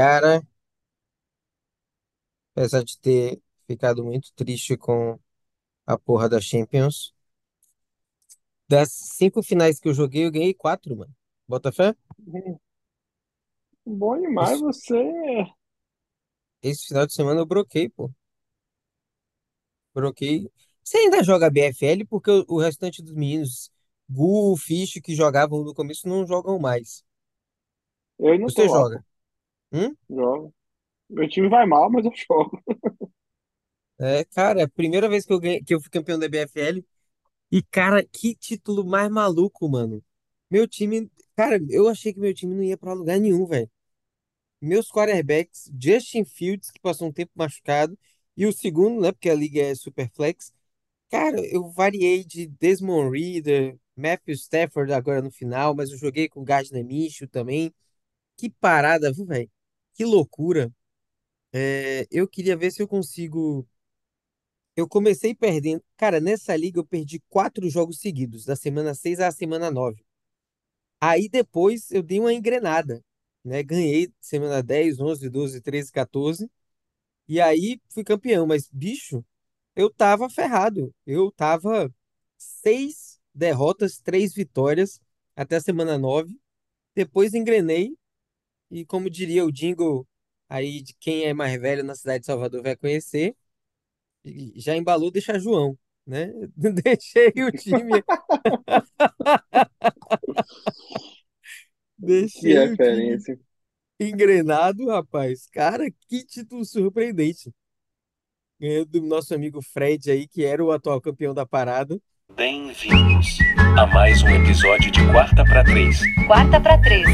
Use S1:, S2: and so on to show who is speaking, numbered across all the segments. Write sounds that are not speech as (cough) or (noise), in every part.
S1: Cara, apesar de ter ficado muito triste com a porra da Champions, das cinco finais que eu joguei, eu ganhei quatro, mano. Bota fé?
S2: Bom demais,
S1: Esse,
S2: você.
S1: esse final de semana eu broquei, pô. Broquei. Você ainda joga BFL porque o, o restante dos meninos, Gu, Fish, que jogavam no começo, não jogam mais.
S2: Eu ainda tô
S1: Você
S2: lá, pô.
S1: Hum?
S2: Jogo. Meu time vai mal, mas eu jogo.
S1: É, cara, é a primeira vez que eu ganhei, que eu fui campeão da BFL. E, cara, que título mais maluco, mano. Meu time, cara, eu achei que meu time não ia pra lugar nenhum, velho. Meus quarterbacks, Justin Fields, que passou um tempo machucado, e o segundo, né, porque a liga é super flex. Cara, eu variei de Desmond Ridder, Matthew Stafford agora no final, mas eu joguei com Gardner Minshew também. Que parada, viu, velho? Que loucura. É, eu queria ver se eu consigo. Eu comecei perdendo. Cara, nessa liga eu perdi quatro jogos seguidos, da semana 6 à semana 9. Aí depois eu dei uma engrenada, né? Ganhei semana 10, 11, 12, 13, 14. E aí fui campeão. Mas, bicho, eu tava ferrado. Eu tava seis derrotas, três vitórias até a semana 9. Depois engrenei. E como diria o jingle aí de quem é mais velho na cidade de Salvador vai conhecer, já embalou deixa João, né? (laughs) Deixei o time, (laughs)
S2: Que
S1: deixei o time
S2: referência.
S1: engrenado, rapaz. Cara, que título surpreendente. Ganhei do nosso amigo Fred aí, que era o atual campeão da parada.
S3: Bem-vindos a mais um episódio de Quarta para Três.
S4: Quarta pra três.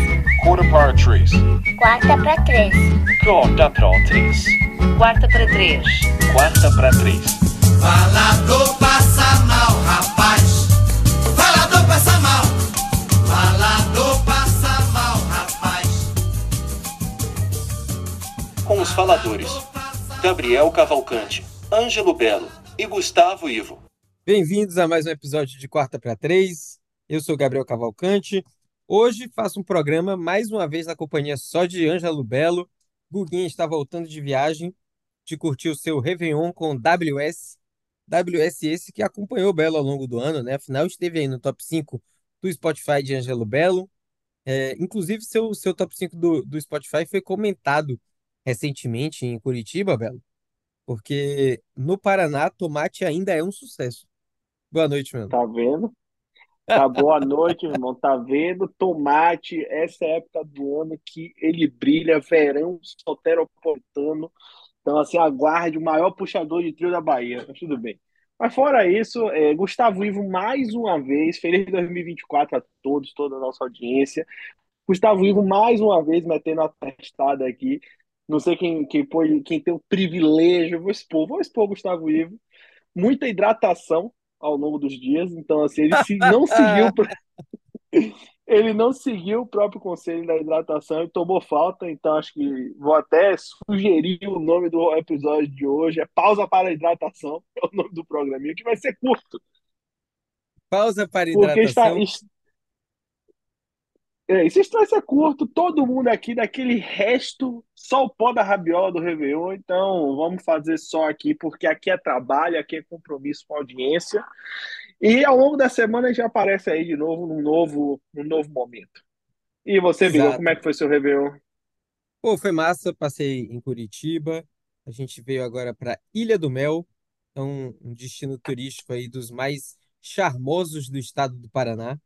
S3: Quarter para Três.
S5: Quarta pra três.
S3: Quarta para Três.
S4: Quarta pra três.
S3: Quarta para Três.
S6: Falador passa mal, rapaz. Falador passa mal. Falador passa mal, rapaz.
S3: Com os faladores Gabriel Cavalcante, Ângelo Belo e Gustavo Ivo.
S1: Bem-vindos a mais um episódio de Quarta para Três. Eu sou Gabriel Cavalcante. Hoje faço um programa mais uma vez na companhia só de Ângelo Belo. Guguinha está voltando de viagem, de curtir o seu Réveillon com WS. WS esse que acompanhou Belo ao longo do ano, né? Afinal, esteve aí no top 5 do Spotify de Ângelo Belo. É, inclusive, seu, seu top 5 do, do Spotify foi comentado recentemente em Curitiba, Belo, porque no Paraná, tomate ainda é um sucesso. Boa noite, mano.
S2: Tá vendo? Tá boa noite, irmão. Tá vendo? Tomate, essa é a época do ano que ele brilha, verão soteropolitano. Então, assim, aguarde o maior puxador de trio da Bahia. Mas tudo bem. Mas fora isso, é, Gustavo Ivo, mais uma vez, feliz 2024 a todos, toda a nossa audiência. Gustavo Ivo, mais uma vez, metendo a testada aqui. Não sei quem, quem, pôde, quem tem o privilégio, vou expor, vou expor Gustavo Ivo. Muita hidratação ao longo dos dias, então assim, ele não (laughs) seguiu ele não seguiu o próprio conselho da hidratação e tomou falta, então acho que vou até sugerir o nome do episódio de hoje, é Pausa para a Hidratação, (laughs) é o nome do programinha, que vai ser curto,
S1: Pausa para
S2: porque está, É, esse estresse é curto, todo mundo aqui daquele resto, só o pó da rabiola do Réveillon, então vamos fazer só aqui, porque aqui é trabalho, aqui é compromisso com a audiência, e ao longo da semana já aparece aí de novo, num novo, num novo momento. E você, Vigor, como é que foi seu Réveillon?
S1: Pô, foi massa, passei em Curitiba. A gente veio agora para Ilha do Mel, é um, um destino turístico aí dos mais charmosos do estado do Paraná,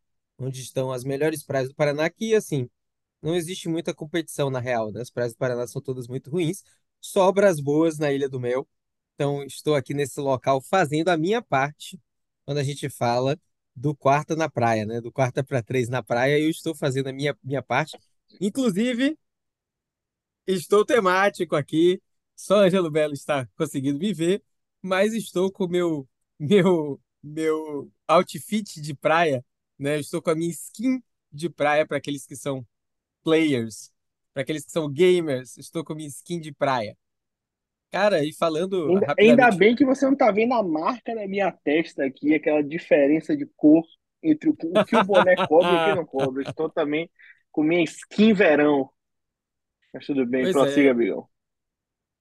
S1: onde estão as melhores praias do Paraná, que assim, não existe muita competição na real, né? As praias do Paraná são todas muito ruins, sobra as boas na Ilha do Mel. Então, estou aqui nesse local fazendo a minha parte quando a gente fala do quarta na praia, né? Do quarta para três na praia, eu estou fazendo a minha, minha parte. Inclusive, estou temático aqui. Só Ângelo Belo está conseguindo me ver, mas estou com meu, meu, meu outfit de praia, né? Eu estou com a minha skin de praia para aqueles que são players, para aqueles que são gamers. Estou com a minha skin de praia. Cara, e falando
S2: Ainda, ainda bem que você não tá vendo a marca da minha testa aqui, aquela diferença de cor entre o, o que o boné (laughs) cobre e o que não cobre. Estou também com minha skin verão. Mas tudo bem,
S1: Pois
S2: prossiga,
S1: é.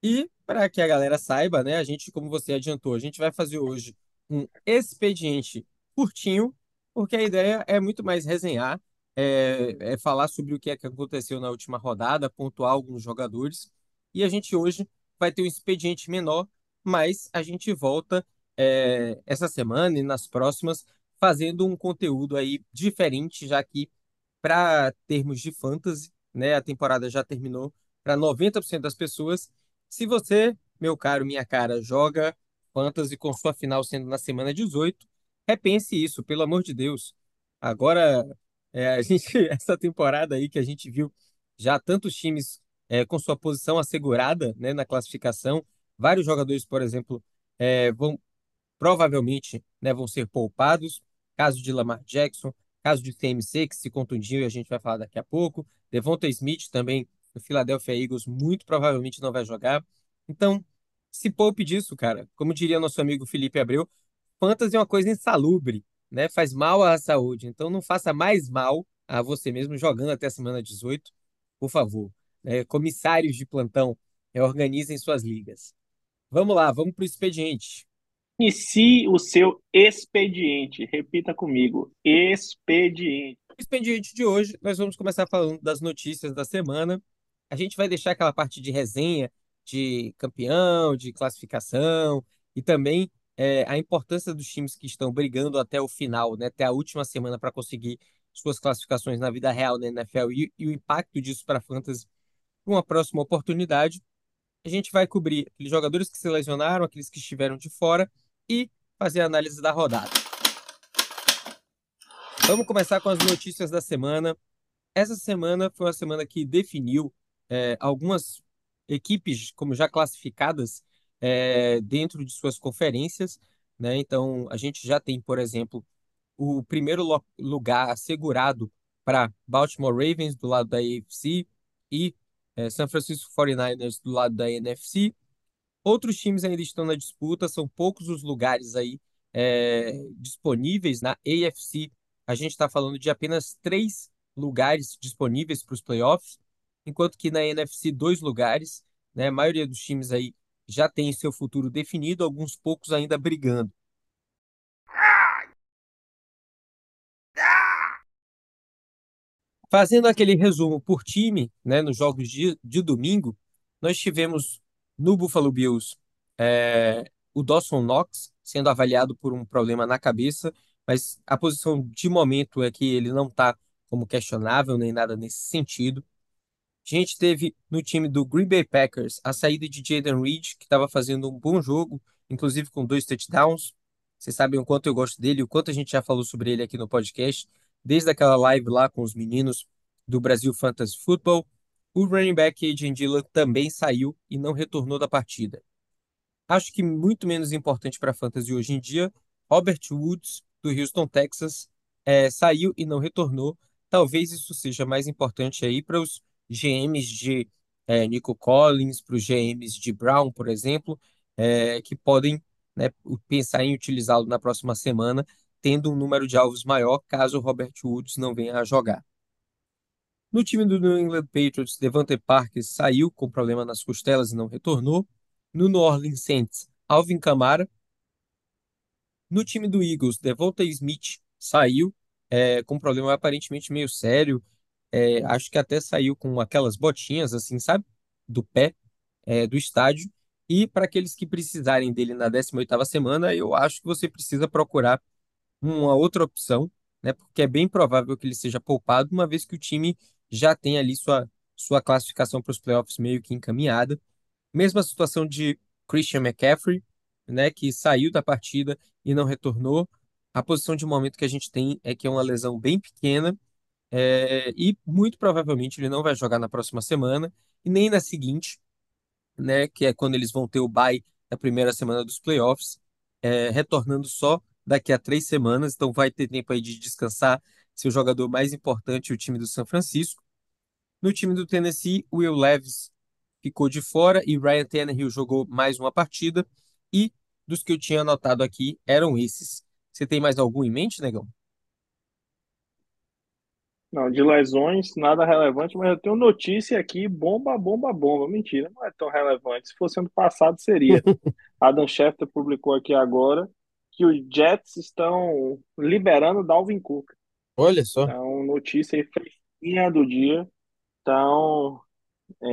S1: E para que a galera saiba, né, a gente, como você adiantou, a gente vai fazer hoje um expediente curtinho, porque a ideia é muito mais resenhar, é, é falar sobre o que é que aconteceu na última rodada, pontuar alguns jogadores. E a gente hoje vai ter um expediente menor, mas a gente volta é, essa semana e nas próximas fazendo um conteúdo aí diferente, já que para termos de fantasy, né, a temporada já terminou para 90% das pessoas. Se você, meu caro, minha cara, joga fantasy com sua final sendo na semana 18, repense isso, pelo amor de Deus. Agora, é, a gente, (laughs) essa temporada aí que a gente viu já tantos times é, com sua posição assegurada, né, na classificação, vários jogadores, por exemplo, é, vão provavelmente, né, vão ser poupados. Caso de Lamar Jackson, caso de TMC, que se contundiu e a gente vai falar daqui a pouco. Devonta Smith também, do Philadelphia Eagles, muito provavelmente não vai jogar. Então, se poupe disso, cara. Como diria nosso amigo Felipe Abreu, fantasy é uma coisa insalubre, né? Faz mal à saúde. Então, não faça mais mal a você mesmo jogando até a semana 18, por favor. né? comissários de plantão, é, organizem suas ligas. Vamos lá, vamos para o expediente.
S2: Inicie o seu expediente. Repita comigo. Expediente.
S1: No expediente de hoje, nós vamos começar falando das notícias da semana. A gente vai deixar aquela parte de resenha de campeão, de classificação e também é, a importância dos times que estão brigando até o final, né, até a última semana para conseguir suas classificações na vida real na NFL e, e o impacto disso para a fantasy uma próxima oportunidade. A gente vai cobrir aqueles jogadores que se lesionaram, aqueles que estiveram de fora e fazer a análise da rodada. Vamos começar com as notícias da semana. Essa semana foi uma semana que definiu é, algumas equipes como já classificadas é, dentro de suas conferências, né? Então a gente já tem, por exemplo, o primeiro lugar assegurado para Baltimore Ravens do lado da AFC e é, San Francisco 49ers do lado da NFC. Outros times ainda estão na disputa, são poucos os lugares aí é, disponíveis na AFC. A gente está falando de apenas três lugares disponíveis para os playoffs, enquanto que na NFC, dois lugares. Né? A maioria dos times aí já tem seu futuro definido, alguns poucos ainda brigando. Fazendo aquele resumo por time, né, nos jogos de, de domingo, nós tivemos no Buffalo Bills é, o Dawson Knox sendo avaliado por um problema na cabeça, mas a posição de momento é que ele não está como questionável nem nada nesse sentido. A gente teve no time do Green Bay Packers a saída de Jaden Reed, que estava fazendo um bom jogo, inclusive com dois touchdowns. Vocês sabem o quanto eu gosto dele, o quanto a gente já falou sobre ele aqui no podcast desde aquela live lá com os meninos do Brasil Fantasy Football. O running back Adrian Dillon também saiu e não retornou da partida. Acho que muito menos importante para a fantasy hoje em dia, Robert Woods, do Houston, Texas, é, saiu e não retornou. Talvez isso seja mais importante aí para os GMs de é, Nico Collins, para os GMs de Brown, por exemplo, é, que podem né, pensar em utilizá-lo na próxima semana tendo um número de alvos maior caso o Robert Woods não venha a jogar. No time do New England Patriots, Devante Parker saiu com problema nas costelas e não retornou. No New Orleans Saints, Alvin Kamara. No time do Eagles, Devonta Smith saiu é, com um problema aparentemente meio sério. É, acho que até saiu com aquelas botinhas, assim, sabe? Do pé é, do estádio. E para aqueles que precisarem dele na 18ª semana, eu acho que você precisa procurar uma outra opção, né? Porque é bem provável que ele seja poupado, uma vez que o time já tem ali sua, sua classificação para os playoffs meio que encaminhada. Mesma situação de Christian McCaffrey, né? Que saiu da partida e não retornou. A posição de momento que a gente tem é que é uma lesão bem pequena é, e muito provavelmente ele não vai jogar na próxima semana e nem na seguinte, né? Que é quando eles vão ter o bye da primeira semana dos playoffs, é, retornando só daqui a três semanas, então vai ter tempo aí de descansar seu jogador mais importante, o time do São Francisco. No time do Tennessee, Will Levis ficou de fora e Ryan Tannehill jogou mais uma partida. E dos que eu tinha anotado aqui eram esses. Você tem mais algum em mente, negão?
S2: Não, de lesões, nada relevante, mas eu tenho notícia aqui, bomba, bomba, bomba. Mentira, não é tão relevante. Se fosse ano passado, seria. (laughs) Adam Schefter publicou aqui agora que os Jets estão liberando Dalvin Cook.
S1: Olha só.
S2: Então, notícia aí fresquinha do dia. Então, é,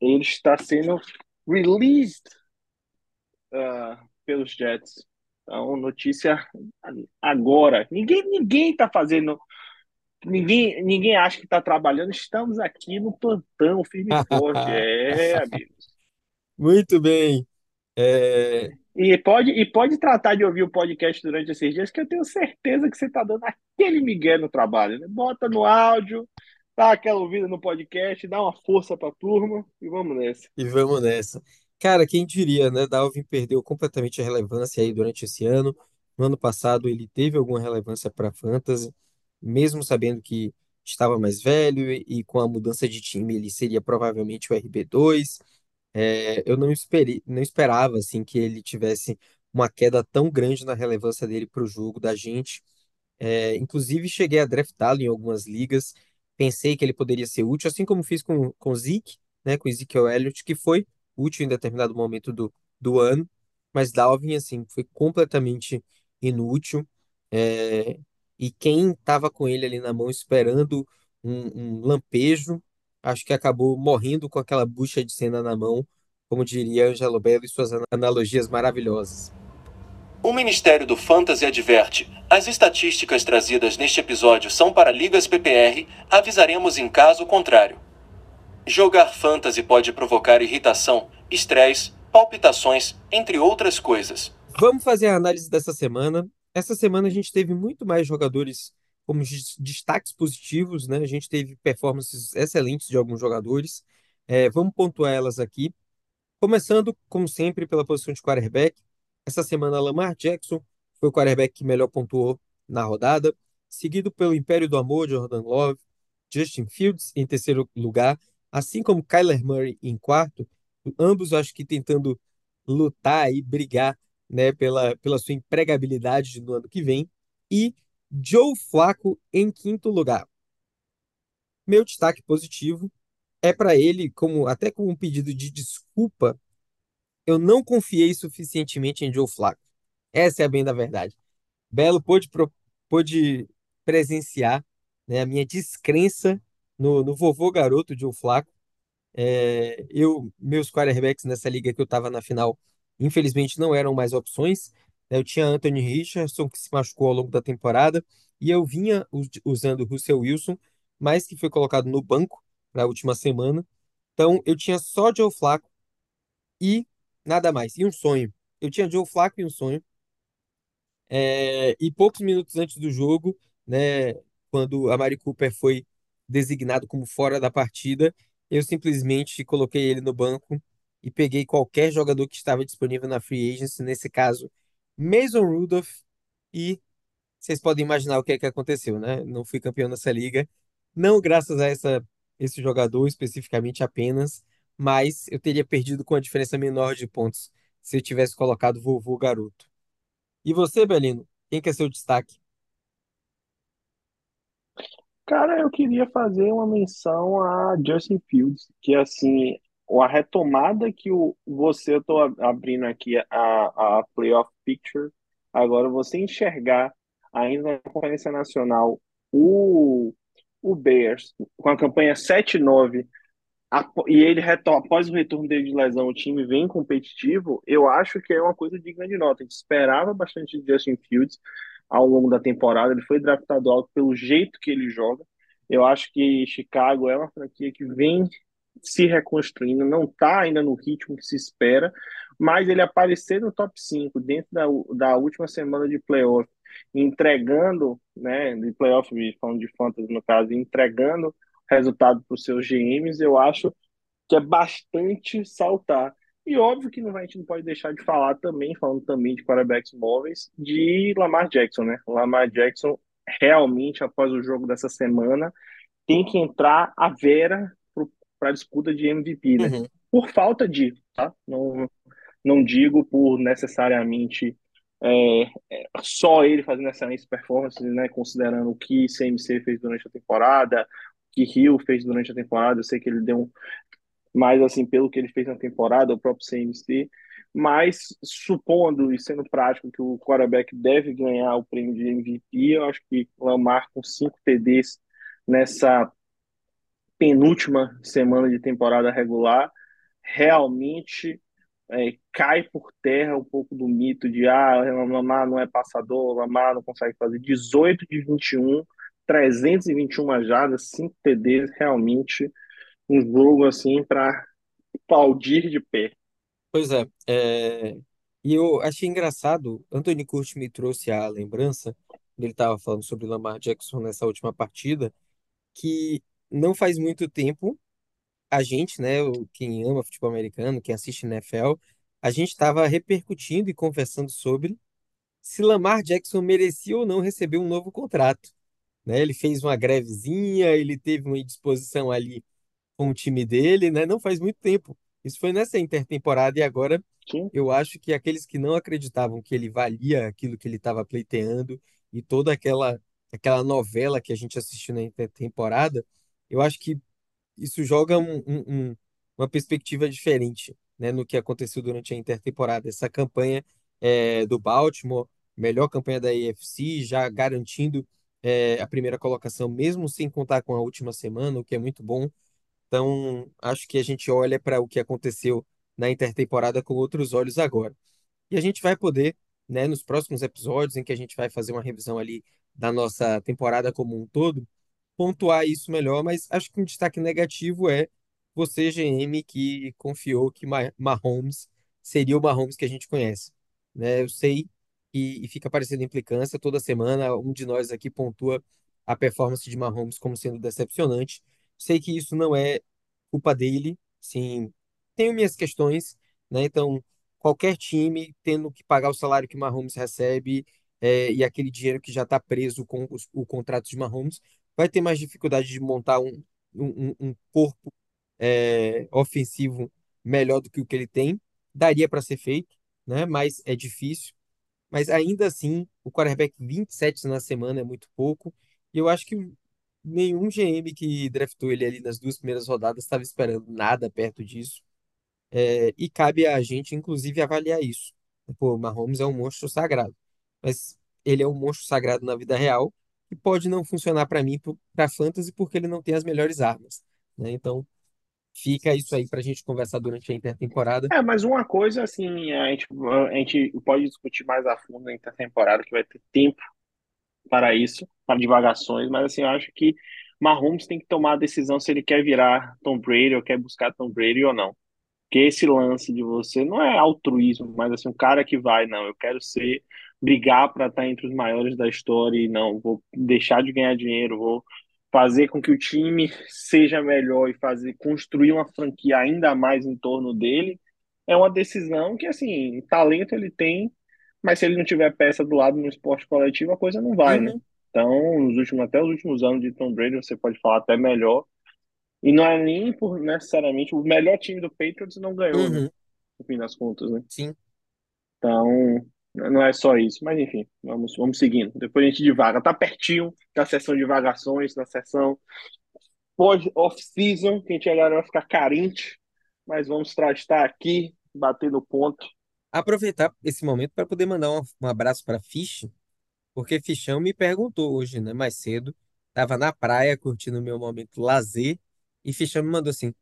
S2: ele está sendo released uh, pelos Jets. Então, notícia agora. Ninguém ninguém está fazendo. Ninguém, ninguém acha que está trabalhando. Estamos aqui no plantão, firme e forte. (laughs) É, amigos.
S1: Muito bem. É,
S2: E pode, e pode tratar de ouvir o podcast durante esses dias, que eu tenho certeza que você está dando aquele migué no trabalho. Né? Bota no áudio, dá aquela ouvida no podcast, dá uma força para a turma e vamos nessa.
S1: E vamos nessa. Cara, quem diria, né? Dalvin perdeu completamente a relevância aí durante esse ano. No ano passado ele teve alguma relevância para fantasy, mesmo sabendo que estava mais velho e, com a mudança de time ele seria provavelmente o RB2. É, eu não esperei, não esperava assim que ele tivesse uma queda tão grande na relevância dele para o jogo da gente. É, inclusive, cheguei a draftá-lo em algumas ligas. Pensei que ele poderia ser útil, assim como fiz com, com o Zeke, né, com o Ezekiel Elliott, que foi útil em determinado momento do, do ano. Mas Dalvin, assim, foi completamente inútil. É, e quem estava com ele ali na mão esperando um, um lampejo, acho que acabou morrendo com aquela bucha de cena na mão, como diria Angelo Belo e suas analogias maravilhosas.
S3: O Ministério do Fantasy adverte: as estatísticas trazidas neste episódio são para ligas PPR, avisaremos em caso contrário. Jogar fantasy pode provocar irritação, estresse, palpitações, entre outras coisas.
S1: Vamos fazer a análise dessa semana. Essa semana a gente teve muito mais jogadores como destaques positivos, né? A gente teve performances excelentes de alguns jogadores. É, vamos pontuar elas aqui. Começando, como sempre, pela posição de quarterback. Essa semana, Lamar Jackson foi o quarterback que melhor pontuou na rodada, seguido pelo Império do Amor, Jordan Love, Justin Fields em terceiro lugar, assim como Kyler Murray em quarto, ambos acho que tentando lutar e brigar né, pela, pela sua empregabilidade no ano que vem, e Joe Flacco em quinto lugar. Meu destaque positivo é para ele, como até como um pedido de desculpa, eu não confiei suficientemente em Joe Flacco. Essa é a bem da verdade. Belo pôde, pôde presenciar né, a minha descrença no, no vovô garoto Joe Flacco. É, eu, meus quarterbacks nessa liga que eu estava na final, infelizmente não eram mais opções. Né? Eu tinha Anthony Richardson, que se machucou ao longo da temporada, e eu vinha usando Russell Wilson, mas que foi colocado no banco para a última semana. Então, eu tinha só Joe Flacco e nada mais. E um sonho. Eu tinha Joe Flacco e um sonho. É, e poucos minutos antes do jogo, né, quando a Mari Cooper foi designado como fora da partida, eu simplesmente coloquei ele no banco e peguei qualquer jogador que estava disponível na free agency, nesse caso, Mason Rudolph, e vocês podem imaginar o que é que aconteceu, né? Não fui campeão nessa liga, não graças a essa, esse jogador especificamente apenas, mas eu teria perdido com a diferença menor de pontos se eu tivesse colocado vovô garoto. E você, Belino, quem quer ser o destaque?
S2: Cara, eu queria fazer uma menção a Justin Fields, que assim, a retomada que o, você, eu tô abrindo aqui a, a playoff picture, agora você enxergar ainda na Conferência Nacional o, o Bears com a campanha 7-9 e ele após o retorno dele de lesão, o time vem competitivo, eu acho que é uma coisa digna de nota. A gente esperava bastante de Justin Fields ao longo da temporada, ele foi draftado alto pelo jeito que ele joga. Eu acho que Chicago é uma franquia que vem se reconstruindo, não está ainda no ritmo que se espera, mas ele aparecer no top 5 dentro da, da última semana de playoff, entregando, né, de playoff, falando de fantasy no caso, entregando resultado para os seus GMs, eu acho que é bastante saltar. E óbvio que a gente não pode deixar de falar também, falando também de quarterbacks móveis, de Lamar Jackson, né? Lamar Jackson realmente, após o jogo dessa semana, tem que entrar a Vera para a disputa de MVP, né? Uhum. Por falta de, tá? Não, não digo por necessariamente É, é, só ele fazendo excelentes performances, né? Considerando o que CMC fez durante a temporada, o que Hill fez durante a temporada. Eu sei que ele deu um, mais assim pelo que ele fez na temporada, o próprio CMC. Mas supondo e sendo prático que o quarterback deve ganhar o prêmio de MVP, eu acho que Lamar com cinco TDs nessa penúltima semana de temporada regular realmente é, cai por terra um pouco do mito de ah, Lamar não é passador, Lamar não consegue fazer 18 de 21, 321 jardas, 5 TDs, realmente um jogo assim para aplaudir de pé.
S1: Pois é, é, e eu achei engraçado, Anthony Curti me trouxe a lembrança, ele estava falando sobre Lamar Jackson nessa última partida, que não faz muito tempo, a gente, né, quem ama futebol americano, quem assiste NFL, a gente estava repercutindo e conversando sobre se Lamar Jackson merecia ou não receber um novo contrato, né? Ele fez uma grevezinha, ele teve uma indisposição ali com o time dele, né? Não faz muito tempo. Isso foi nessa intertemporada e agora
S2: Sim,
S1: eu acho que aqueles que não acreditavam que ele valia aquilo que ele estava pleiteando e toda aquela aquela novela que a gente assistiu na intertemporada, eu acho que isso joga um- um- um- uma perspectiva diferente, né, no que aconteceu durante a intertemporada. Essa campanha é, do Baltimore, melhor campanha da AFC, já garantindo é, a primeira colocação, mesmo sem contar com a última semana, o que é muito bom. Então, acho que a gente olha para o que aconteceu na intertemporada com outros olhos agora. E a gente vai poder, né, nos próximos episódios, em que a gente vai fazer uma revisão ali da nossa temporada como um todo, pontuar isso melhor, mas acho que um destaque negativo é você, GM, que confiou que Ma- Mahomes seria o Mahomes que a gente conhece, né? Eu sei e, e fica parecendo implicância toda semana, um de nós aqui pontua a performance de Mahomes como sendo decepcionante. Sei que isso não é culpa dele, sim, tenho minhas questões, né? Então, qualquer time tendo que pagar o salário que Mahomes recebe é, e aquele dinheiro que já está preso com os- o contrato de Mahomes, vai ter mais dificuldade de montar um, um, um corpo é, ofensivo melhor do que o que ele tem. Daria para ser feito, né? Mas é difícil. Mas ainda assim, o quarterback 27 na semana é muito pouco. E eu acho que nenhum GM que draftou ele ali nas duas primeiras rodadas estava esperando nada perto disso. É, e cabe a gente, inclusive, avaliar isso. Pô, Mahomes é um monstro sagrado. Mas ele é um monstro sagrado na vida real e pode não funcionar para mim, para fantasy, porque ele não tem as melhores armas. né? Então, fica isso aí para a gente conversar durante a intertemporada.
S2: É, mas uma coisa assim, a gente, a gente pode discutir mais a fundo na intertemporada, que vai ter tempo para isso, para divagações, mas assim, eu acho que Mahomes tem que tomar a decisão se ele quer virar Tom Brady ou quer buscar Tom Brady ou não. Porque esse lance de você não é altruísmo, mas assim, um cara que vai, não, eu quero ser, brigar para estar entre os maiores da história e não, vou deixar de ganhar dinheiro, vou fazer com que o time seja melhor e fazer construir uma franquia ainda mais em torno dele, é uma decisão que assim, talento ele tem, mas se ele não tiver peça do lado no esporte coletivo, a coisa não vai, né?
S1: Uhum,
S2: Então, nos últimos, até os últimos anos de Tom Brady, você pode falar até melhor e não é nem por necessariamente o melhor time do Patriots não ganhou, né?
S1: uhum,
S2: No fim das contas, né?
S1: sim.
S2: Então, não é só isso. Mas enfim, vamos, vamos seguindo. Depois a gente divaga. Tá pertinho da sessão de divagações, da sessão pós-off-season, que a gente agora vai ficar carente. Mas vamos estar aqui, batendo ponto.
S1: Aproveitar esse momento para poder mandar um, um abraço para Fish, porque Fichão me perguntou hoje, né, mais cedo. Tava na praia curtindo o meu momento lazer e Fichão me mandou assim: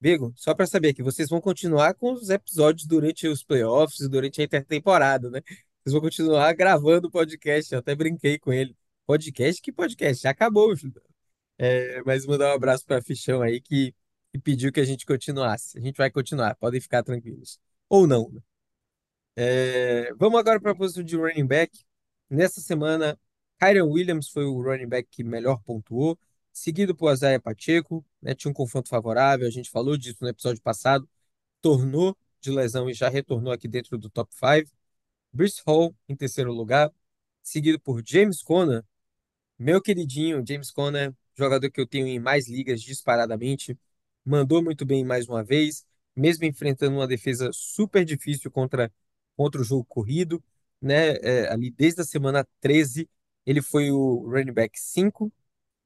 S1: Vigo, só para saber que vocês vão continuar com os episódios durante os playoffs durante a intertemporada, né? Vocês vão continuar gravando o podcast. Eu até brinquei com ele. Podcast? Que podcast? Já acabou, filho. É, mas mandar um abraço para Fichão aí que, que pediu que a gente continuasse. A gente vai continuar, podem ficar tranquilos. Ou não, né? É, vamos agora para a posição de running back. Nessa semana, Kyren Williams foi o running back que melhor pontuou, seguido por Isaiah Pacheco, né, tinha um confronto favorável, a gente falou disso no episódio passado, tornou de lesão e já retornou aqui dentro do top 5. Brice Hall em terceiro lugar, seguido por James Conner, meu queridinho James Conner, jogador que eu tenho em mais ligas disparadamente, mandou muito bem mais uma vez, mesmo enfrentando uma defesa super difícil contra, contra o jogo corrido. né? é, ali desde a semana 13, ele foi o running back 5,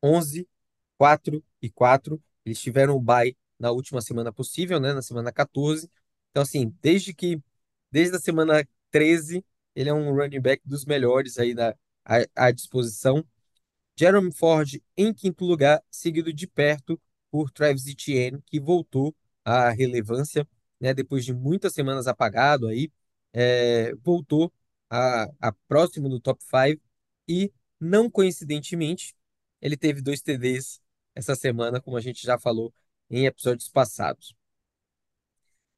S1: 11, 4 e 4. Eles tiveram o bye na última semana possível, né? Na semana 14. Então, assim, desde que, desde a semana 13, ele é um running back dos melhores aí da, à, à disposição. Jerome Ford em quinto lugar, seguido de perto por Travis Etienne, que voltou à relevância, né, depois de muitas semanas apagado aí, é, voltou a, a próximo do top 5 e, não coincidentemente, ele teve dois TDs essa semana, como a gente já falou em episódios passados.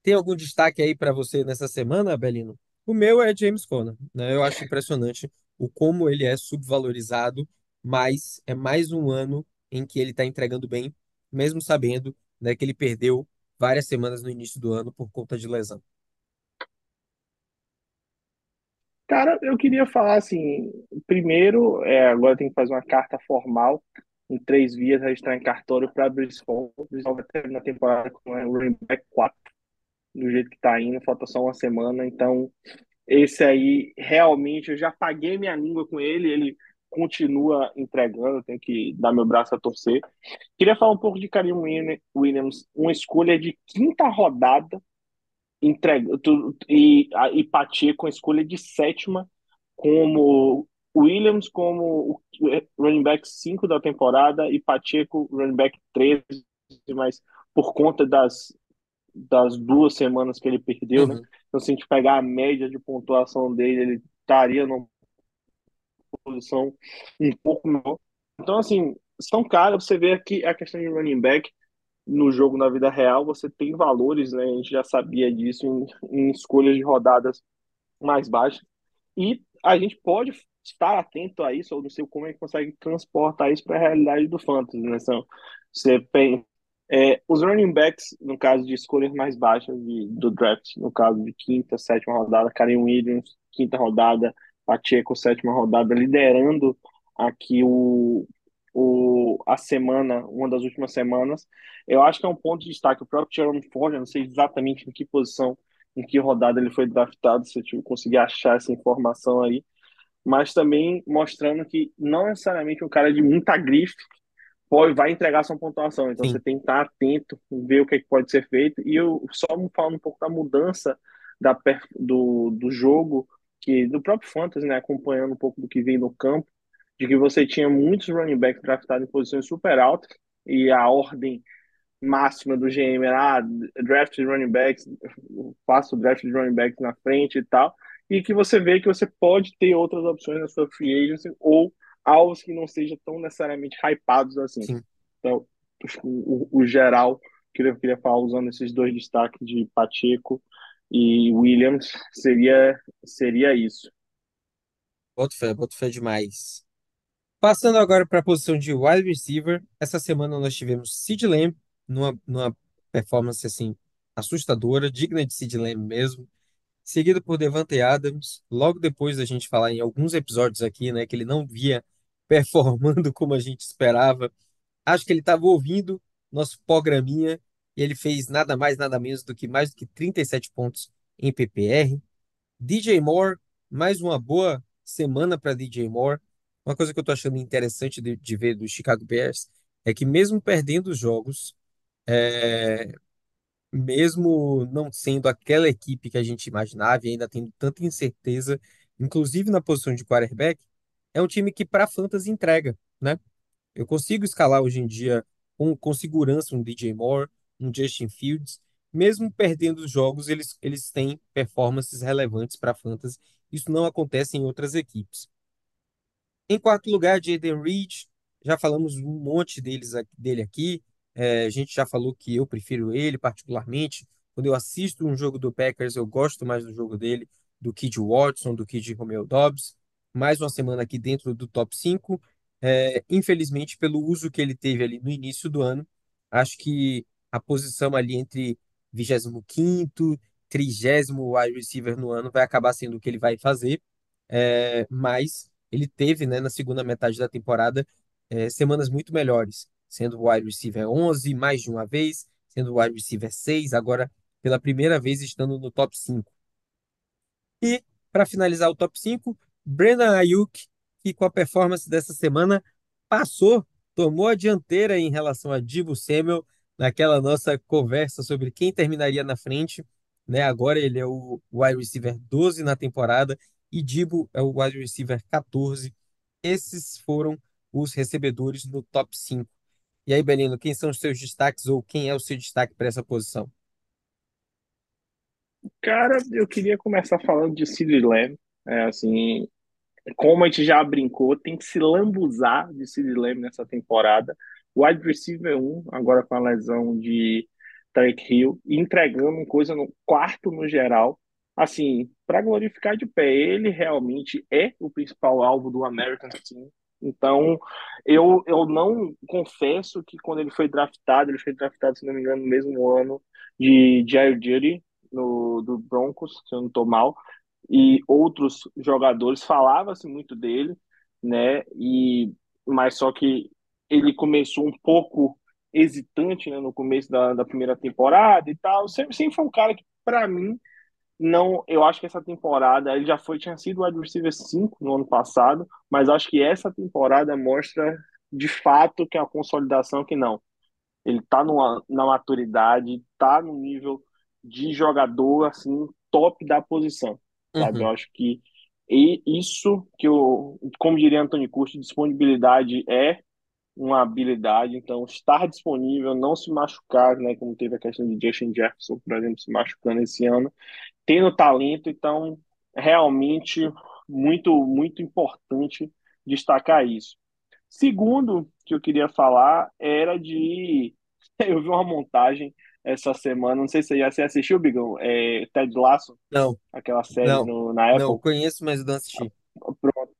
S1: Tem algum destaque aí para você nessa semana, Belino? O meu é James Conner, né? Eu acho impressionante o como ele é subvalorizado, mas é mais um ano em que ele está entregando bem, mesmo sabendo, né, que ele perdeu várias semanas no início do ano por conta de lesão.
S2: Cara, eu queria falar assim, primeiro, é, agora tem que fazer uma carta formal em três vias, registrar em cartório para. Brice Hall vai terminar a temporada com o running back 4, do jeito que tá indo, falta só uma semana, então esse aí realmente eu já paguei minha língua com ele, ele continua entregando, tenho que dar meu braço a torcer. Queria falar um pouco de Karim Williams, uma escolha de quinta rodada entrega e, e com a escolha de sétima como Williams como o running back 5 da temporada e Pacheco running back 13, mas por conta das, das duas semanas que ele perdeu, né?
S1: Uhum.
S2: Então, se a gente pegar a média de pontuação dele, ele estaria numa posição um pouco melhor. Então, assim, são caras, você vê aqui a questão de running back no jogo na vida real, você tem valores, né? A gente já sabia disso em, em escolhas de rodadas mais baixas. E a gente pode estar atento a isso, ou não sei como é que consegue transportar isso para a realidade do fantasy, né? São, você tem é, os running backs, no caso de escolhas mais baixas de, do draft, no caso de quinta, sétima rodada, Karen Williams, quinta rodada, Pacheco, sétima rodada, liderando aqui o, o, a semana, uma das últimas semanas. Eu acho que é um ponto de destaque. O próprio Jerome Ford, eu não sei exatamente em que posição em que rodada ele foi draftado, se eu conseguir achar essa informação aí, mas também mostrando que não necessariamente um cara de muita grife pode, vai entregar sua pontuação, então você
S1: Sim,
S2: tem que estar atento, ver o que, é que pode ser feito, e eu só falando um pouco da mudança da, do, do jogo, que do próprio Fantasy, né, acompanhando um pouco do que vem no campo, de que você tinha muitos running backs draftados em posições super altas, e a ordem máxima do GM era ah, draft de running backs, faço o draft de running backs na frente e tal, e que você vê que você pode ter outras opções na sua free agency ou alvos que não sejam tão necessariamente hypados assim.
S1: sim.
S2: Então, o, o, o geral que eu queria falar usando esses dois destaques de Pacheco e Williams seria seria isso.
S1: Boto fé, boto fé demais. Passando agora para a posição de wide receiver, essa semana nós tivemos Sid Lamb numa, numa performance assim assustadora, digna de Sid Lamb mesmo, seguido por Devante Adams. Logo depois da gente falar em alguns episódios aqui, né, que ele não via (laughs) performando como a gente esperava. Acho que ele estava ouvindo nosso programinha e ele fez nada mais, nada menos do que mais do que 37 pontos em PPR. DJ Moore, mais uma boa semana para DJ Moore. Uma coisa que eu tô achando interessante de, de ver do Chicago Bears é que mesmo perdendo os jogos, é, mesmo não sendo aquela equipe que a gente imaginava e ainda tendo tanta incerteza, inclusive na posição de quarterback, é um time que para fantasy entrega, né? Eu consigo escalar hoje em dia com, com segurança um DJ Moore, um Justin Fields, mesmo perdendo os jogos, eles, eles têm performances relevantes para fantasy. Isso não acontece em outras equipes. Em quarto lugar, Jaden Reed. Já falamos um monte deles, dele aqui. É, a gente já falou que eu prefiro ele, particularmente. Quando eu assisto um jogo do Packers, eu gosto mais do jogo dele do que de Watson, do que de Romeo Dobbs. Mais uma semana aqui dentro do top 5. É, infelizmente, pelo uso que ele teve ali no início do ano, acho que a posição ali entre 25º, 30º wide receiver no ano vai acabar sendo o que ele vai fazer. É, mas ele teve, né, na segunda metade da temporada, é, semanas muito melhores, sendo wide receiver 11 mais de uma vez, sendo wide receiver 6, agora pela primeira vez estando no top 5. E para finalizar o top 5, Brandon Ayuk, que com a performance dessa semana passou, tomou a dianteira em relação a Divo Samuel naquela nossa conversa sobre quem terminaria na frente. Né? Agora ele é o wide receiver 12 na temporada e Dibo é o wide receiver 14. Esses foram os recebedores no top 5. E aí, Belino, quem são os seus destaques ou quem é o seu destaque para essa posição?
S2: Cara, eu queria começar falando de Sid Lamb. É, assim, como a gente já brincou, tem que se lambuzar de Sid Lamb nessa temporada. Wide receiver 1, agora com a lesão de Tarek Hill, entregando coisa no quarto no geral. Assim, para glorificar de pé, ele realmente é o principal alvo do American Team. Então, eu, eu não confesso que quando ele foi draftado, ele foi draftado, se não me engano, no mesmo ano de Jair Judy, no, do Broncos, se eu não estou mal, e outros jogadores falavam-se muito dele, né? E mas só que ele começou um pouco hesitante, né, no começo da, da primeira temporada e tal. Sempre, sempre foi um cara que, para mim, não, eu acho que essa temporada ele já foi tinha sido o wide receiver 5 no ano passado, mas acho que essa temporada mostra de fato que é a consolidação que não. Ele tá numa, na maturidade, tá no nível de jogador assim top da posição, sabe?
S1: Uhum.
S2: Eu acho que e isso que eu, como diria Antônio Custo, disponibilidade é uma habilidade, então estar disponível, não se machucar, né, como teve a questão de Justin Jefferson, por exemplo, se machucando esse ano, tendo talento, então realmente muito muito importante destacar isso. Segundo que eu queria falar era de (laughs) eu vi uma montagem essa semana, não sei se você assistiu, Bigão, é Ted Lasso,
S1: Não,
S2: aquela série
S1: não,
S2: no, na
S1: não,
S2: Apple.
S1: conheço, mas não assisti.
S2: Pronto.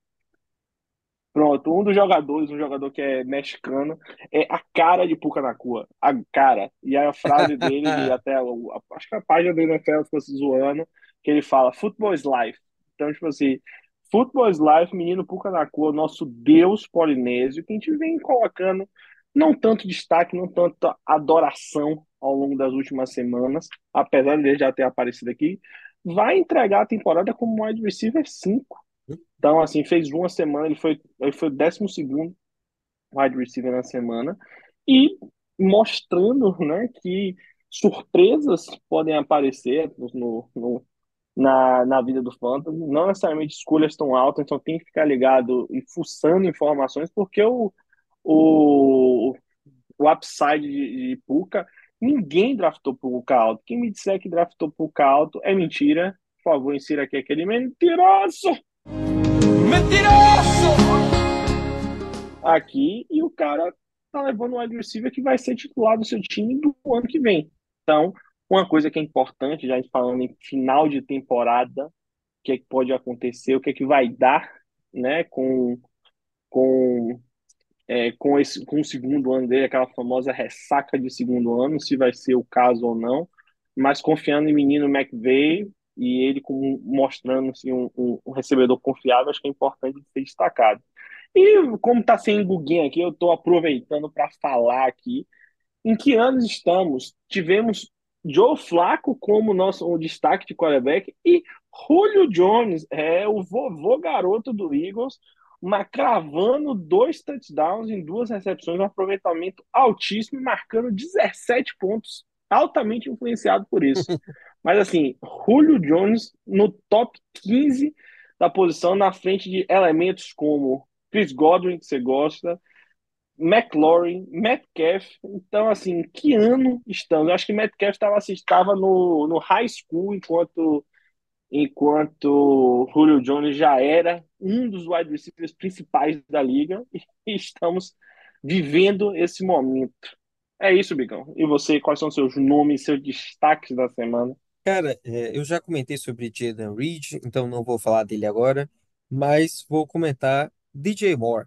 S2: Pronto, um dos jogadores, um jogador que é mexicano, é a cara de Puka Nakua, a cara. E a frase (laughs) dele, até o- a- acho que a página do NFL ficou se zoando, que ele fala: Football is life. Então, tipo assim, Football is life, menino Puka Nakua, nosso deus polinésio, que a gente vem colocando não tanto destaque, não tanta adoração ao longo das últimas semanas, apesar de ele já ter aparecido aqui, vai entregar a temporada como wide receiver 5. Então, assim, fez uma semana, ele foi, ele foi o 12 wide receiver na semana, e mostrando, né, que surpresas podem aparecer no, no- na, na vida do Fantasy, não necessariamente escolhas tão altas, então tem que ficar ligado e fuçando informações, porque o, o, o upside de, de Puka, ninguém draftou Puka alto. Quem me disser que draftou Puka alto é mentira. Por favor, insira aqui aquele mentiroso! Aqui e o cara tá levando um wide que vai ser titular do seu time do ano que vem. Então, uma coisa que é importante, já falando em final de temporada, o que é que pode acontecer, o que é que vai dar, né, com, com, é, com, esse, com o segundo ano dele, aquela famosa ressaca de segundo ano, se vai ser o caso ou não, mas confiando em menino McVay e ele como, mostrando assim, um, um, um recebedor confiável, acho que é importante ser destacado. E como está sem Guguinha aqui, eu estou aproveitando para falar aqui em que anos estamos. Tivemos Joe Flacco como nosso um destaque de quarterback e Julio Jones, é o vovô garoto do Eagles, uma, cravando dois touchdowns em duas recepções, um aproveitamento altíssimo, marcando 17 pontos, altamente influenciado por isso. (laughs) Mas assim, Julio Jones no top 15 da posição, na frente de elementos como Chris Godwin, que você gosta, McLaurin, Metcalf. Então, assim, que ano estamos? Eu acho que Metcalf estava estava no, no high school enquanto enquanto Julio Jones já era um dos wide receivers principais da liga (laughs) e estamos vivendo esse momento. É isso, Bigão. E você, quais são seus nomes, seus destaques da semana?
S1: Cara, é, eu já comentei sobre Jaden Reed, então não vou falar dele agora, mas vou comentar DJ Moore.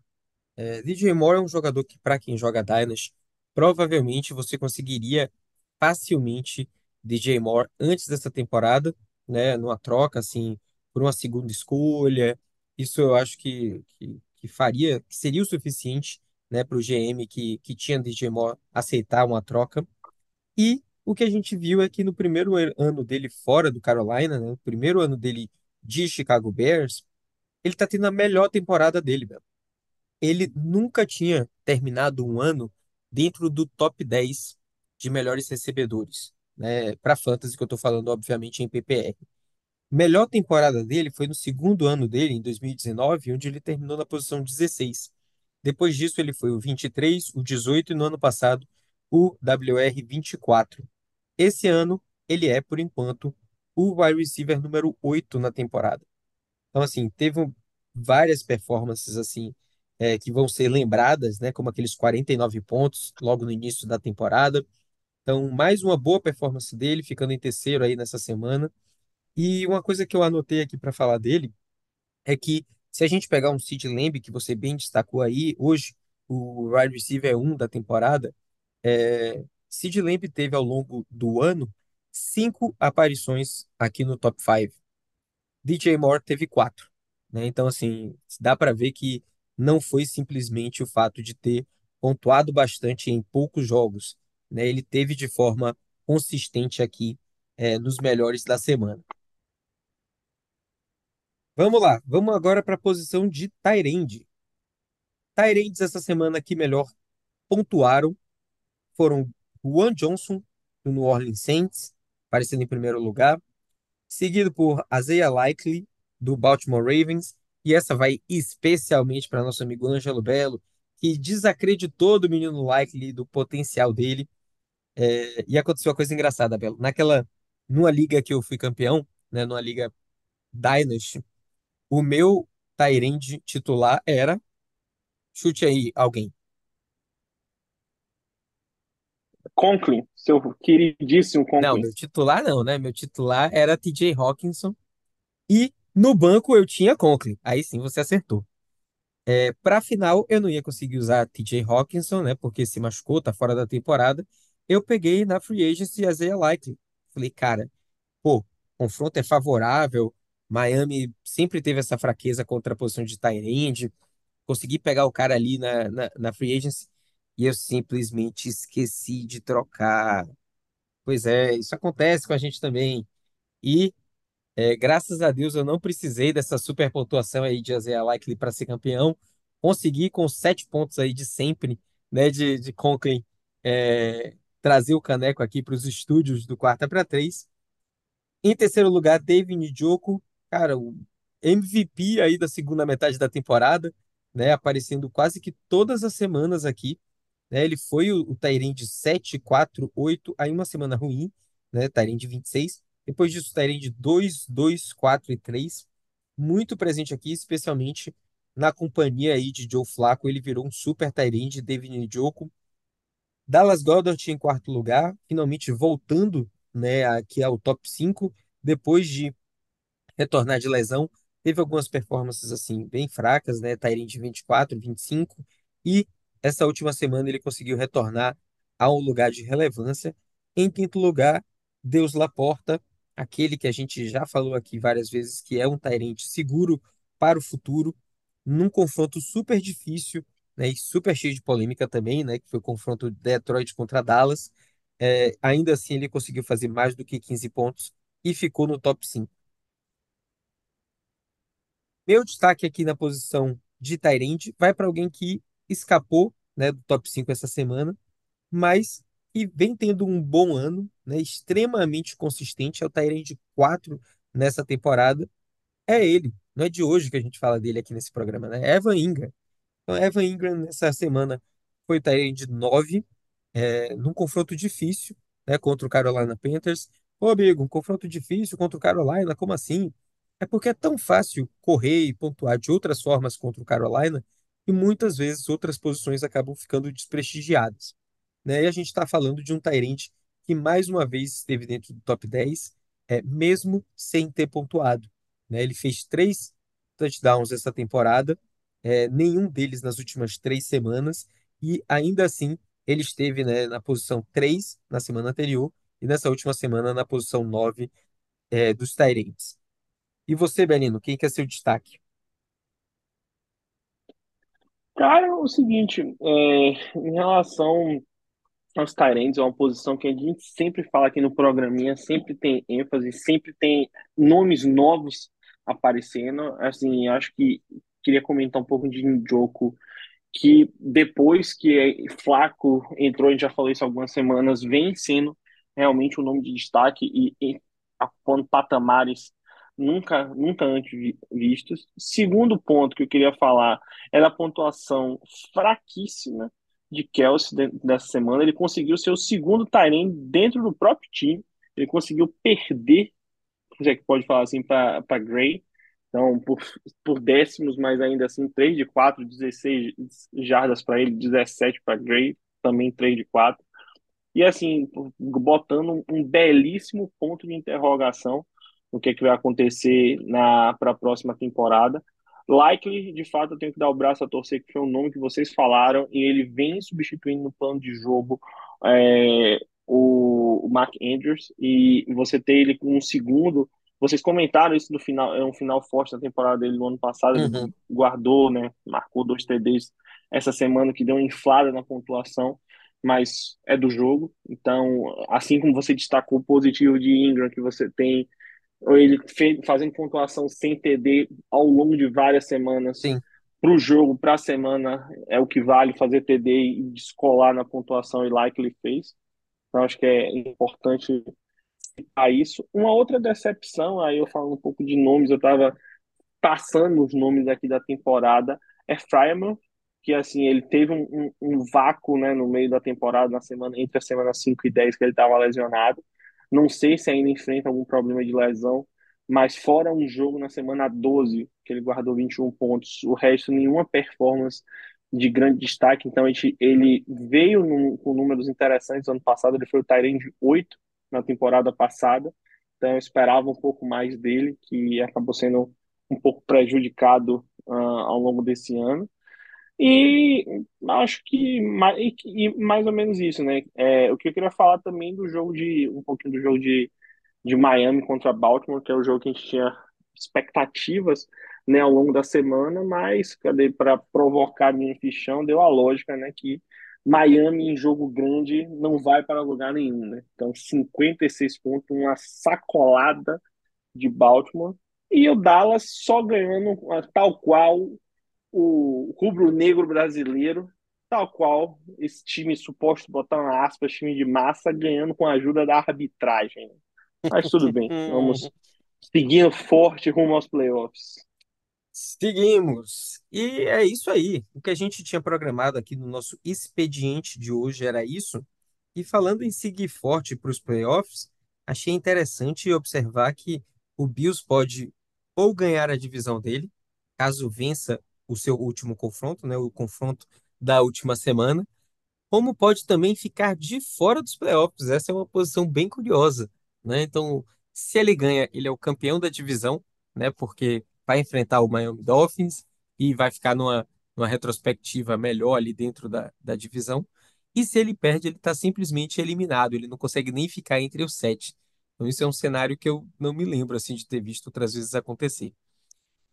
S1: É, DJ Moore é um jogador que, para quem joga Dynasty, provavelmente você conseguiria facilmente DJ Moore antes dessa temporada, né, numa troca, assim, por uma segunda escolha. Isso eu acho que, que, que faria, que seria o suficiente, né, para o GM que, que tinha DJ Moore aceitar uma troca. E o que a gente viu é que no primeiro ano dele fora do Carolina, né, no primeiro ano dele de Chicago Bears, ele tá tendo a melhor temporada dele, velho. Ele nunca tinha terminado um ano dentro do top 10 de melhores recebedores, né? Para fantasy que eu tô falando, obviamente, em PPR. Melhor temporada dele foi no segundo ano dele, em 2019, onde ele terminou na posição 16. Depois disso, ele foi o 23, o 18 e no ano passado o WR 24. Esse ano, ele é, por enquanto, o wide receiver número 8 na temporada. Então, assim, teve várias performances assim é, que vão ser lembradas, né? Como aqueles 49 pontos logo no início da temporada. Então, mais uma boa performance dele, ficando em terceiro aí nessa semana. E uma coisa que eu anotei aqui para falar dele é que se a gente pegar um Sid Lamb, que você bem destacou aí, hoje o wide receiver 1 da temporada, é, Sid Lamb teve ao longo do ano cinco aparições aqui no top 5. DJ Moore teve quatro, né? Então, assim, dá para ver que não foi simplesmente o fato de ter pontuado bastante em poucos jogos, né? Ele teve de forma consistente aqui, é, nos melhores da semana. Vamos lá, vamos agora para a posição de. Tight ends essa semana que melhor pontuaram foram Juan Johnson, do New Orleans Saints, aparecendo em primeiro lugar, seguido por Isaiah Likely, do Baltimore Ravens, e essa vai especialmente para nosso amigo Ângelo Belo, que desacreditou do menino Likely, do potencial dele. É, e aconteceu uma coisa engraçada, Belo. Naquela, numa liga que eu fui campeão, né, numa liga Dynasty, o meu end titular era, chute aí alguém.
S2: Conklin, seu queridíssimo
S1: Não,
S2: Conklin.
S1: meu titular não, né? Meu titular era TJ Hawkinson e no banco eu tinha Conklin. Aí sim você acertou. É, para final eu não ia conseguir usar TJ Hawkinson, né? Porque se machucou, tá fora da temporada. Eu peguei na free agency Isaiah Likely. Falei, cara, pô, confronto é favorável. Miami sempre teve essa fraqueza contra a posição de end. Consegui pegar o cara ali na, na, na free agency e eu simplesmente esqueci de trocar. Pois é, isso acontece com a gente também. E é, graças a Deus eu não precisei dessa super pontuação aí de Isaiah Likely para ser campeão. Consegui com sete pontos aí de sempre, né, de, de Conklin, é, trazer o caneco aqui para os estúdios do Quarta para Três. Em terceiro lugar, David Njoku, cara, o MVP aí da segunda metade da temporada, né, aparecendo quase que todas as semanas aqui, né, ele foi o, o Tyrande 7, 4, 8, aí uma semana ruim, né, Tyrande 26, depois disso Tyrande 2, 2, 4 e 3, muito presente aqui, especialmente na companhia aí de Joe Flacco, ele virou um super Tyrande, David Njoku, Dallas Goedert em quarto lugar, finalmente voltando, né, aqui ao top 5, depois de retornar de lesão. Teve algumas performances assim bem fracas, né? Tyrande 24, 25 e essa última semana ele conseguiu retornar a um lugar de relevância. Em quinto lugar, Deus Laporta, aquele que a gente já falou aqui várias vezes que é um Tyrande seguro para o futuro, num confronto super difícil, né? E super cheio de polêmica também, né? Que foi o confronto Detroit contra Dallas. É, ainda assim, ele conseguiu fazer mais do que 15 pontos e ficou no top 5. Meu destaque aqui na posição de Tyrande vai para alguém que escapou, né, do top 5 essa semana, mas que vem tendo um bom ano, né, extremamente consistente. É o Tyrande 4 nessa temporada. É ele. Não é de hoje que a gente fala dele aqui nesse programa, né? É Evan Ingram. Então, Evan Ingram nessa semana foi o Tyrande 9, é, num confronto difícil, né, contra o Carolina Panthers. Ô, amigo, um confronto difícil contra o Carolina, como assim? É porque é tão fácil correr e pontuar de outras formas contra o Carolina e muitas vezes outras posições acabam ficando desprestigiadas. Né? E a gente está falando de um Tyrant que mais uma vez esteve dentro do top 10, é, mesmo sem ter pontuado. Né? Ele fez três touchdowns essa temporada, é, nenhum deles nas últimas três semanas, e ainda assim ele esteve né, na posição 3 na semana anterior e nessa última semana na posição 9 é, dos Tyrants. E você, Belino, quem que é seu destaque?
S2: Cara, é o seguinte, é, em relação aos Tyrants, é uma posição que a gente sempre fala aqui no programinha, sempre tem ênfase, sempre tem nomes novos aparecendo. Assim, acho que queria comentar um pouco de Njoku, que depois que Flaco entrou, a gente já falou isso algumas semanas, vem sendo realmente um nome de destaque e, e apontando patamares nunca, nunca antes vistos. Segundo ponto que eu queria falar é da pontuação fraquíssima de Kelsey dessa semana. Ele conseguiu ser o segundo Tyrene dentro do próprio time. Ele conseguiu perder, se é que pode falar assim, para Gray. Então, por, por décimos, mas ainda assim, 3 de 4, 16 jardas para ele, 17 para Gray, também 3 de 4. E assim, botando um belíssimo ponto de interrogação no que, é que vai acontecer para a próxima temporada. Likely, de fato, eu tenho que dar o braço a torcer, que foi um nome que vocês falaram, e ele vem substituindo no plano de jogo é, o, o Mark Andrews, e você ter ele com um segundo. Vocês comentaram isso no final, é um final forte da temporada dele no ano passado, uhum. ele guardou, né? Marcou dois TDs essa semana que deu uma inflada na pontuação, mas é do jogo. Então, assim como você destacou o positivo de Ingram, que você tem ou ele fez, fazendo pontuação sem TD ao longo de várias semanas para o jogo, para a semana, é o que vale fazer TD e descolar na pontuação e like ele fez. Então, acho que é importante citar isso. Uma outra decepção, aí eu falo um pouco de nomes, eu estava passando os nomes aqui da temporada, é Fryman, que assim, ele teve um, um, um, vácuo né, no meio da temporada, na semana, entre a semana 5 e 10, que ele estava lesionado. Não sei se ainda enfrenta algum problema de lesão, mas fora um jogo na semana 12, que ele guardou 21 pontos, o resto nenhuma performance de grande destaque. Então ele veio num, com números interessantes. Ano passado ele foi o Tyrande 8 na temporada passada. Então eu esperava um pouco mais dele, que acabou sendo um pouco prejudicado uh, ao longo desse ano. E acho que mais, e mais ou menos isso, né? É, o que eu queria falar também do jogo de um pouquinho do jogo de, de Miami contra Baltimore, que é o jogo que a gente tinha expectativas né, ao longo da semana, mas cadê para provocar minha fichão, deu a lógica, né, que Miami em jogo grande não vai para lugar nenhum, né? Então 56 pontos, uma sacolada de Baltimore e o Dallas só ganhando tal qual o rubro-negro brasileiro, tal qual esse time suposto, botar uma aspas, time de massa, ganhando com a ajuda da arbitragem. Mas tudo (laughs) bem, vamos seguindo forte rumo aos playoffs.
S1: Seguimos. E é isso aí. O que a gente tinha programado aqui no nosso expediente de hoje era isso. E falando em seguir forte para os playoffs, achei interessante observar que o Bills pode ou ganhar a divisão dele, caso vença o seu último confronto, né, o confronto da última semana, como pode também ficar de fora dos playoffs. Essa é uma posição bem curiosa, né? Então, se ele ganha, ele é o campeão da divisão, né? Porque vai enfrentar o Miami Dolphins e vai ficar numa, numa retrospectiva melhor ali dentro da, da divisão. E se ele perde, ele está simplesmente eliminado, ele não consegue nem ficar entre os sete. Então, isso é um cenário que eu não me lembro assim de ter visto outras vezes acontecer.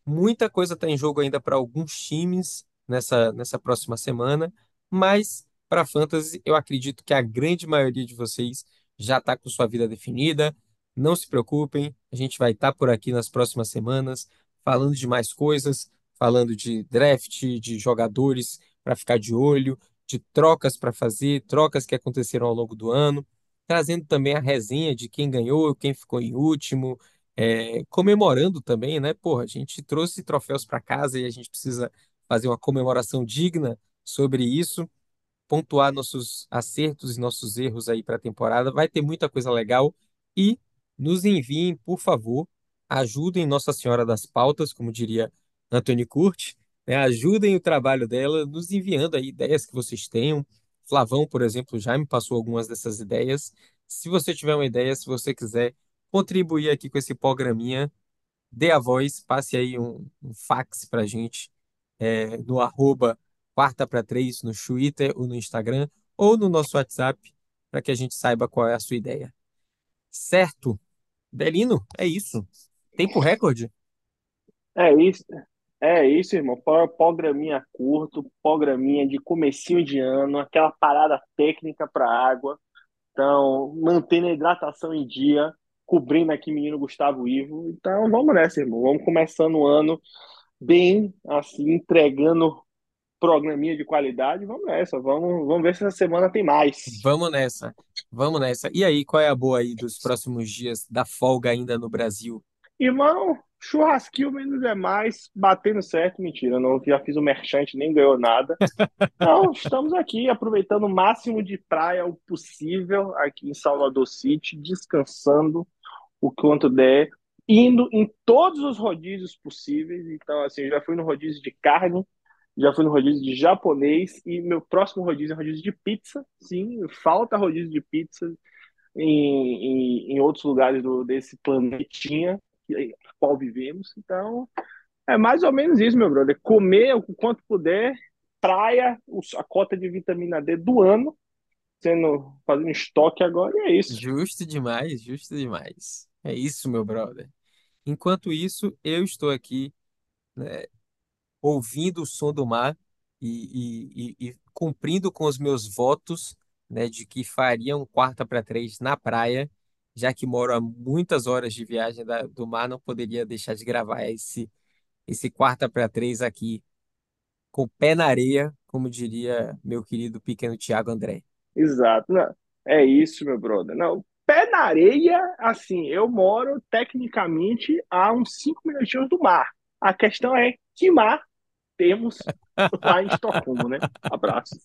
S1: Muita coisa está em jogo ainda para alguns times nessa, nessa próxima semana, mas para Fantasy eu acredito que a grande maioria de vocês já está com sua vida definida. Não se preocupem, a gente vai estar tá por aqui nas próximas semanas falando de mais coisas, falando de draft, de jogadores para ficar de olho, de trocas para fazer, trocas que aconteceram ao longo do ano, trazendo também a resenha de quem ganhou, quem ficou em último, é, comemorando também, né? Porra, a gente trouxe troféus para casa e a gente precisa fazer uma comemoração digna sobre isso, pontuar nossos acertos e nossos erros aí para a temporada. Vai ter muita coisa legal e nos enviem, por favor, ajudem Nossa Senhora das Pautas, como diria Anthony Curti, né? ajudem o trabalho dela, nos enviando aí ideias que vocês tenham. Flavão, por exemplo, já me passou algumas dessas ideias. Se você tiver uma ideia, se você quiser contribuir aqui com esse programinha, dê a voz, passe aí um, um fax para a gente é, no arroba quarta para três no Twitter ou no Instagram ou no nosso WhatsApp para que a gente saiba qual é a sua ideia. Certo? Belino, é isso. Tempo recorde?
S2: É isso. É isso, irmão. Programinha curto, programinha de comecinho de ano, aquela parada técnica para água. Então, mantendo a hidratação em dia, cobrindo aqui menino Gustavo Ivo. Então vamos nessa, irmão. Vamos começando o ano bem, assim, entregando programinha de qualidade. Vamos nessa. Vamos, vamos ver se essa semana tem mais.
S1: Vamos nessa. Vamos nessa. E aí, qual é a boa aí dos próximos dias da folga ainda no Brasil?
S2: Irmão, churrasquinho menos é mais, batendo certo, mentira, não já fiz o merchante, nem ganhou nada. (laughs) Não, estamos aqui aproveitando o máximo de praia o possível aqui em Salvador City, descansando o quanto der, indo em todos os rodízios possíveis. Então, assim, já fui no rodízio de carne, já fui no rodízio de japonês e meu próximo rodízio é rodízio de pizza. Sim, falta rodízio de pizza em, em, em outros lugares do, desse planetinha qual vivemos. Então, é mais ou menos isso, meu brother. Comer o quanto puder, praia, a cota de vitamina D do ano, sendo fazendo estoque agora, e é isso.
S1: Justo demais, justo demais. É isso, meu brother. Enquanto isso, eu estou aqui, né, ouvindo o som do mar e, e, e, cumprindo com os meus votos, né, de que faria um quarta para três na praia já que moro a muitas horas de viagem da- do mar, não poderia deixar de gravar esse, esse quarta para três aqui, com o pé na areia, como diria meu querido pequeno Tiago André.
S2: Exato. Não, é isso, meu brother. Não, pé na areia, assim, eu moro tecnicamente a uns cinco minutinhos do mar. A questão é que mar temos lá em Estocolmo, né? Abraços.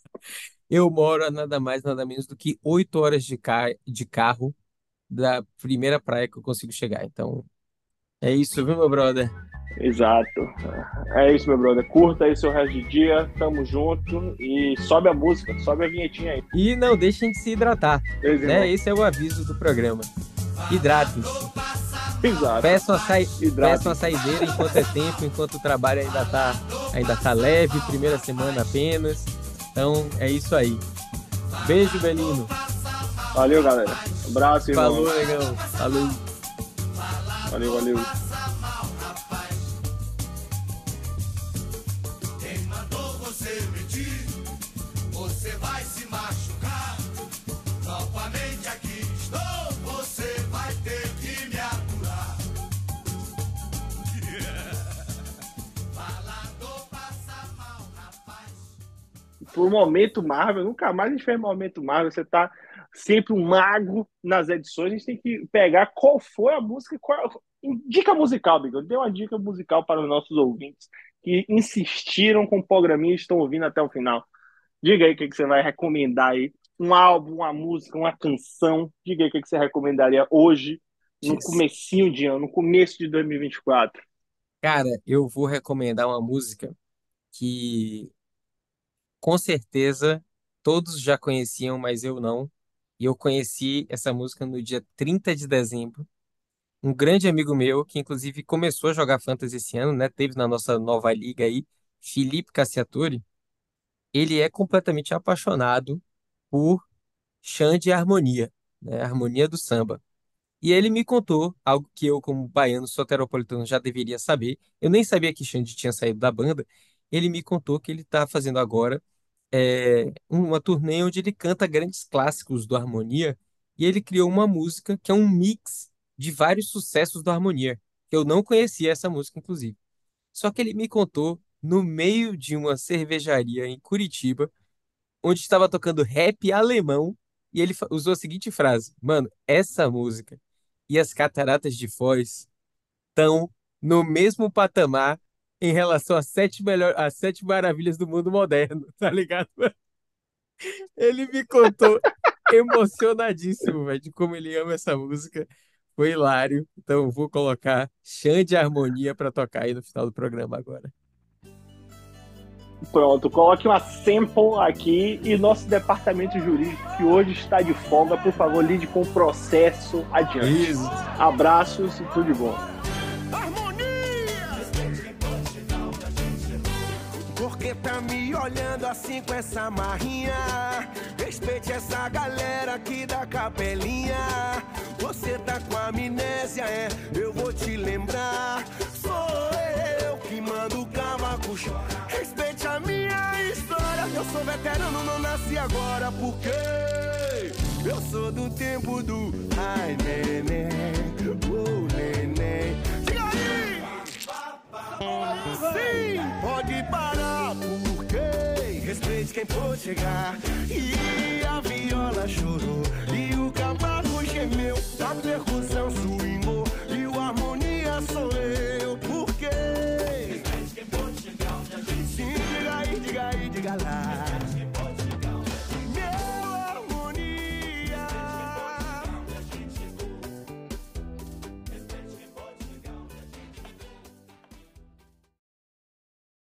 S1: Eu moro a nada mais, nada menos do que oito horas de, ca de carro da primeira praia que eu consigo chegar. Então, é isso, viu, meu brother?
S2: Exato. É isso, meu brother. Curta aí seu resto de dia, tamo junto e sobe a música, sobe a vinhetinha aí.
S1: E não deixem de se hidratar,
S2: Beleza,
S1: né? Esse é o aviso do programa. Hidratem-se.
S2: Exato.
S1: Peçam a.
S2: Hidratem.
S1: Peçam a saideira enquanto é tempo, enquanto o trabalho ainda tá, ainda tá leve, primeira semana apenas. Então, é isso aí. Beijo, Belino.
S2: Valeu, galera. Abraço, irmão.
S1: Falou, negão. Falou.
S2: Valeu, valeu.
S6: Quem mandou você mentir? Você vai se machucar. Novamente aqui estou. Você vai ter que me aturar. (laughs) Falador passa mal, rapaz.
S2: Por momento Marvel, nunca mais a gente fez momento Marvel. Você tá sempre um mago nas edições. A gente tem que pegar qual foi a música. Qual... Dica musical, Bigode. Dê uma dica musical para os nossos ouvintes que insistiram com o programinha e estão ouvindo até o final. Diga aí o que, que você vai recomendar aí. Um álbum, uma música, uma canção. Diga aí o que, que você recomendaria hoje, no
S1: Yes.
S2: comecinho de ano, no começo de 2024.
S1: Cara, eu vou recomendar uma música que com certeza todos já conheciam, mas eu não. E eu conheci essa música no dia 30 de dezembro. Um grande amigo meu, que inclusive começou a jogar Fantasy esse ano, né? Teve na nossa nova liga aí, Felipe Cassiatore. Ele é completamente apaixonado por Xande e harmonia, né? Harmonia do samba. E ele me contou algo que eu, como baiano soteropolitano, já deveria saber. Eu nem sabia que Xande tinha saído da banda. Ele me contou que ele está fazendo agora é, uma turnê onde ele canta grandes clássicos do Harmonia. E ele criou uma música que é um mix de vários sucessos do Harmonia. Eu não conhecia essa música, inclusive. Só que ele me contou no meio de uma cervejaria em Curitiba, onde estava tocando rap alemão, e ele usou a seguinte frase: Mano, essa música e as Cataratas de Foz estão no mesmo patamar em relação às sete, melhor, às sete maravilhas do mundo moderno, tá ligado? Ele me contou emocionadíssimo, velho, de como ele ama essa música. Foi hilário. Então eu vou colocar Xande Harmonia pra tocar aí no final do programa agora.
S2: Pronto, coloque uma sample aqui e nosso departamento jurídico, que hoje está de folga, por favor, lide com o processo adiante.
S1: Isso.
S2: Abraços e tudo de bom.
S5: Que tá me olhando assim com essa marrinha? Respeite essa galera aqui da capelinha. Você tá com amnésia, é? Eu vou te lembrar. Sou eu que mando cavaco chorar. Respeite a minha história. Eu sou veterano, não nasci agora. Porque eu sou do tempo do. Ai, neném. Sim, pode parar, porque respeite quem pôde chegar. E a viola chorou, e o cavalo gemeu, a percussão swingou, e o harmonia sou eu, porque respeite quem pôde chegar. Sim, diga aí, diga aí, diga lá.